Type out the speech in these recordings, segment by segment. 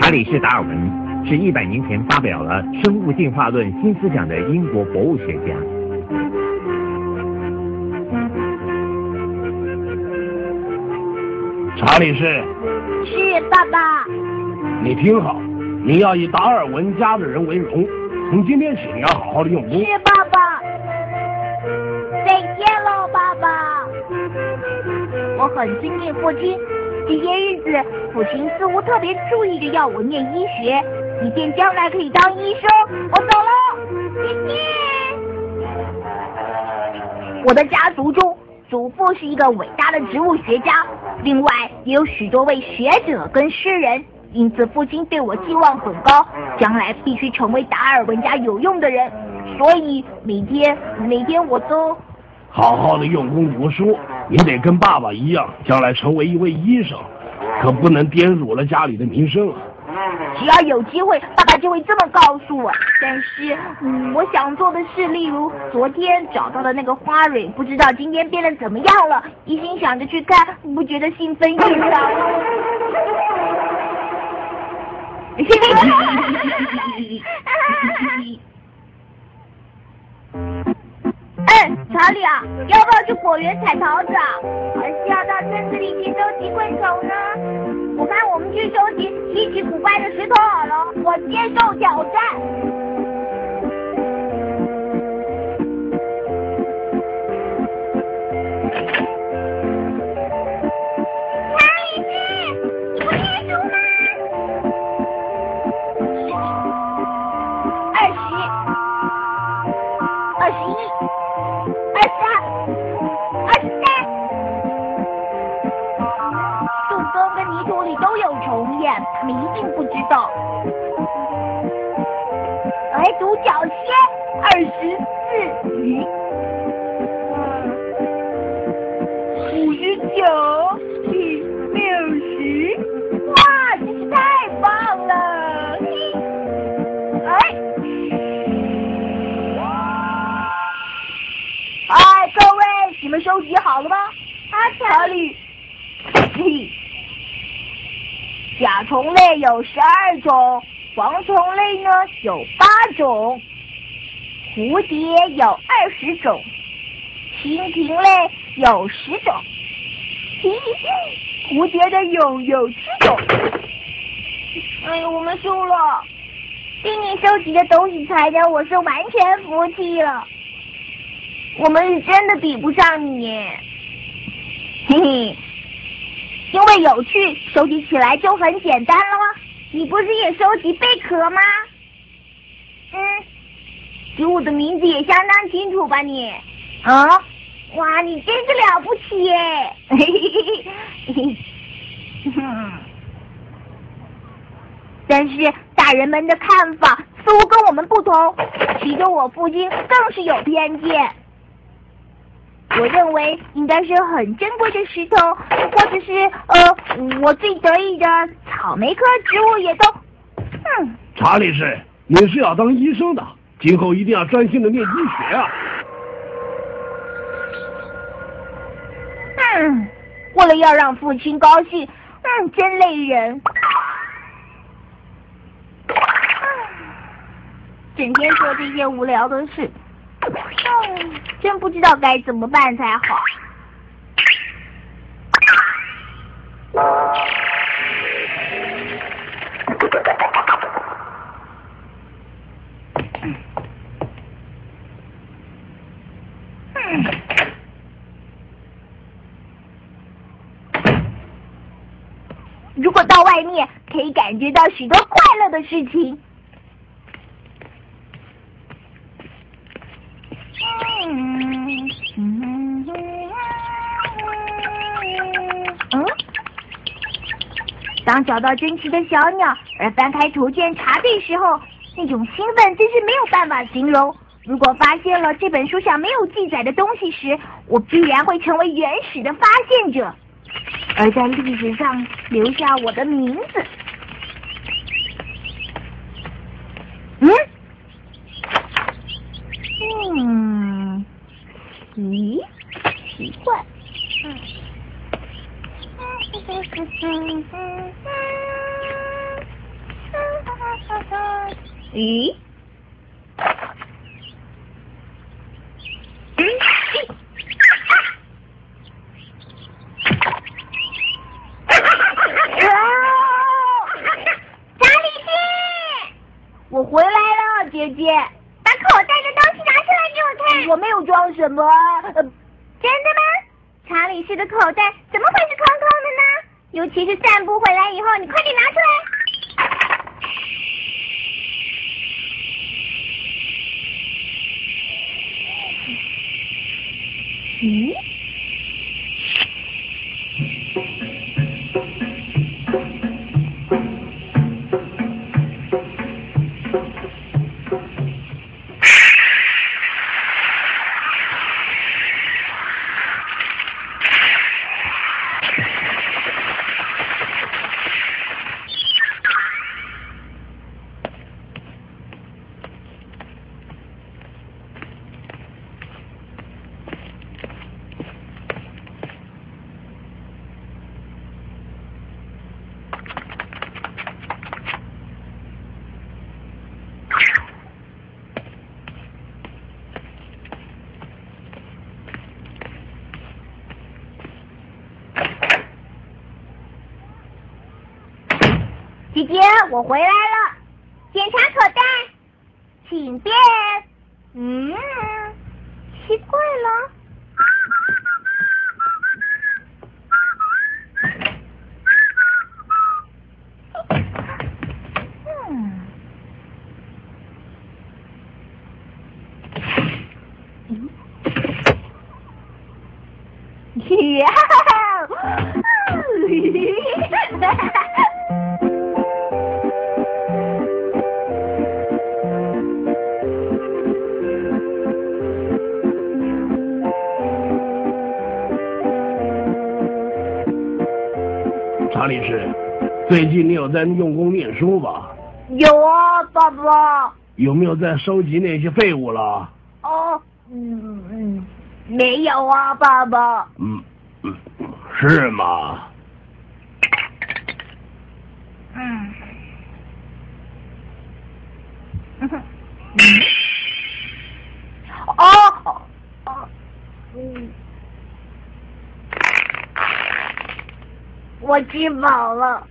查理士·达尔文是一百年前发表了《生物进化论》新思想的英国博物学家。查理士，是爸爸。你听好，你要以达尔文家的人为荣。从今天起，你要好好的用功。是爸爸。我很尊敬父亲。这些日子，父亲似乎特别注意着要我念医学，以便将来可以当医生。我走了，再见。我的家族中，祖父是一个伟大的植物学家，另外也有许多位学者跟诗人，因此父亲对我寄望很高，将来必须成为达尔文家有用的人。所以每天每天我都好好的用功读书。你得跟爸爸一样，将来成为一位医生，可不能玷辱了家里的名声啊！只要有机会，爸爸就会这么告诉我。但是，嗯，我想做的事，例如昨天找到的那个花蕊，不知道今天变得怎么样了。一心想着去看，不觉得兴奋异常。去果园采桃子啊？还是要到村子里去收集昆虫呢？我看我们去收集稀奇古怪的石头好了。我接受挑战。他们一定不知道。来独角仙，二十四鱼，五十九，虫类有十二种，蝗虫类呢有八种，蝴蝶有二十种，蜻蜓类有十种，蝴蝶的蛹有七种。哎呀，我们输了！听你收集的东西材料，我是完全服气了。我们是真的比不上你，嘿嘿。因为有趣，收集起来就很简单了吗？你不是也收集贝壳吗？嗯，植物的名字也相当清楚吧你？啊，哇，你真是了不起耶！嘿嘿嘿嘿，但是大人们的看法似乎跟我们不同，其中我父亲更是有偏见。我认为应该是很珍贵的石头，或者是呃，我最得意的草莓科植物也都。嗯，查理士，你是要当医生的，今后一定要专心的念医学啊。嗯，为了要让父亲高兴，嗯，真累人。整天做这些无聊的事。真不知道该怎么办才好。如果到外面，可以感觉到许多快乐的事情。当找到珍奇的小鸟而翻开图鉴查对时候，那种兴奋真是没有办法形容。如果发现了这本书上没有记载的东西时，我必然会成为原始的发现者，而在历史上留下我的名字。嗯？嗯？咦？奇怪嗯。咦？我回来了，姐姐。把口袋的东西拿出来给我看。我没有装什么。呃真的吗？查理士的口袋怎么会是空空的呢？尤其是散步回来以后，你快点拿出来。咦？姐姐，我回来了。检查口袋，请便。嗯，奇怪了。嗯。呀！查理士，最近你有在用功念书吧？有啊，爸爸。有没有在收集那些废物了？哦，嗯嗯，没有啊，爸爸。嗯嗯，是吗？嗯。哦哦哦，嗯，我吃饱了。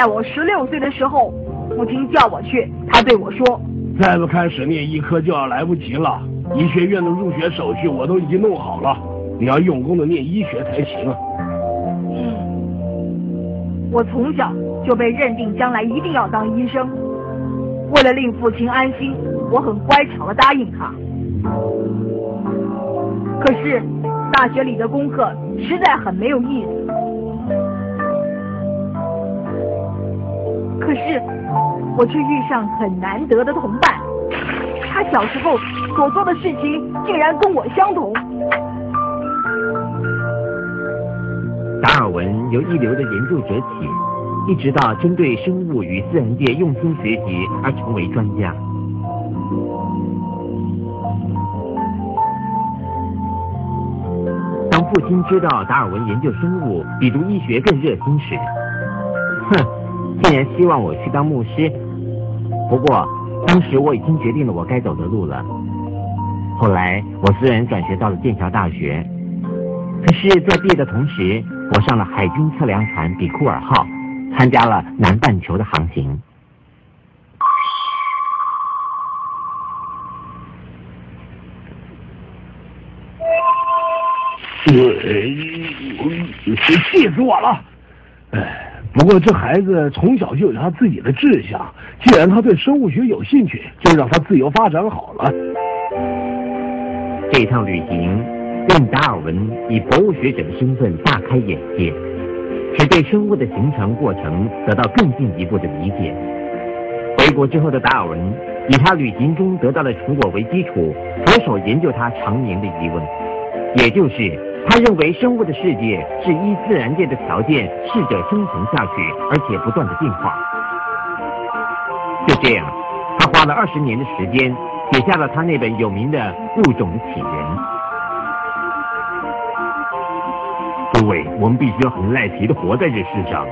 在我十六岁的时候，父亲叫我去，他对我说：“再不开始念医科就要来不及了。医学院的入学手续我都已经弄好了，你要用功的念医学才行。”嗯我从小就被认定将来一定要当医生。为了令父亲安心，我很乖巧的答应他。可是大学里的功课实在很没有意思。可是我却遇上很难得的同伴，他小时候所做的事情竟然跟我相同。达尔文由一流的研究者起，一直到针对生物与自然界用心学习而成为专家。当父亲知道达尔文研究生物比读医学更热心时，哼，竟然希望我去当牧师。不过当时我已经决定了我该走的路了。后来我虽然转学到了剑桥大学，可是，在毕业的同时，我上了海军测量船比库尔号，参加了南半球的航行。气死我了！不过这孩子从小就有他自己的志向，既然他对生物学有兴趣，就让他自由发展好了。这趟旅行令达尔文以博物学者的身份大开眼界，使对生物的形成过程得到更进一步的理解。回国之后的达尔文，以他旅行中得到的成果为基础，着手研究他常年的疑问，也就是他认为生物的世界是依自然界的条件试着生存下去，而且不断的进化。就这样，他花了二十年的时间，写下了他那本有名的《物种起源》。诸位，我们必须要很赖皮的活在这世上。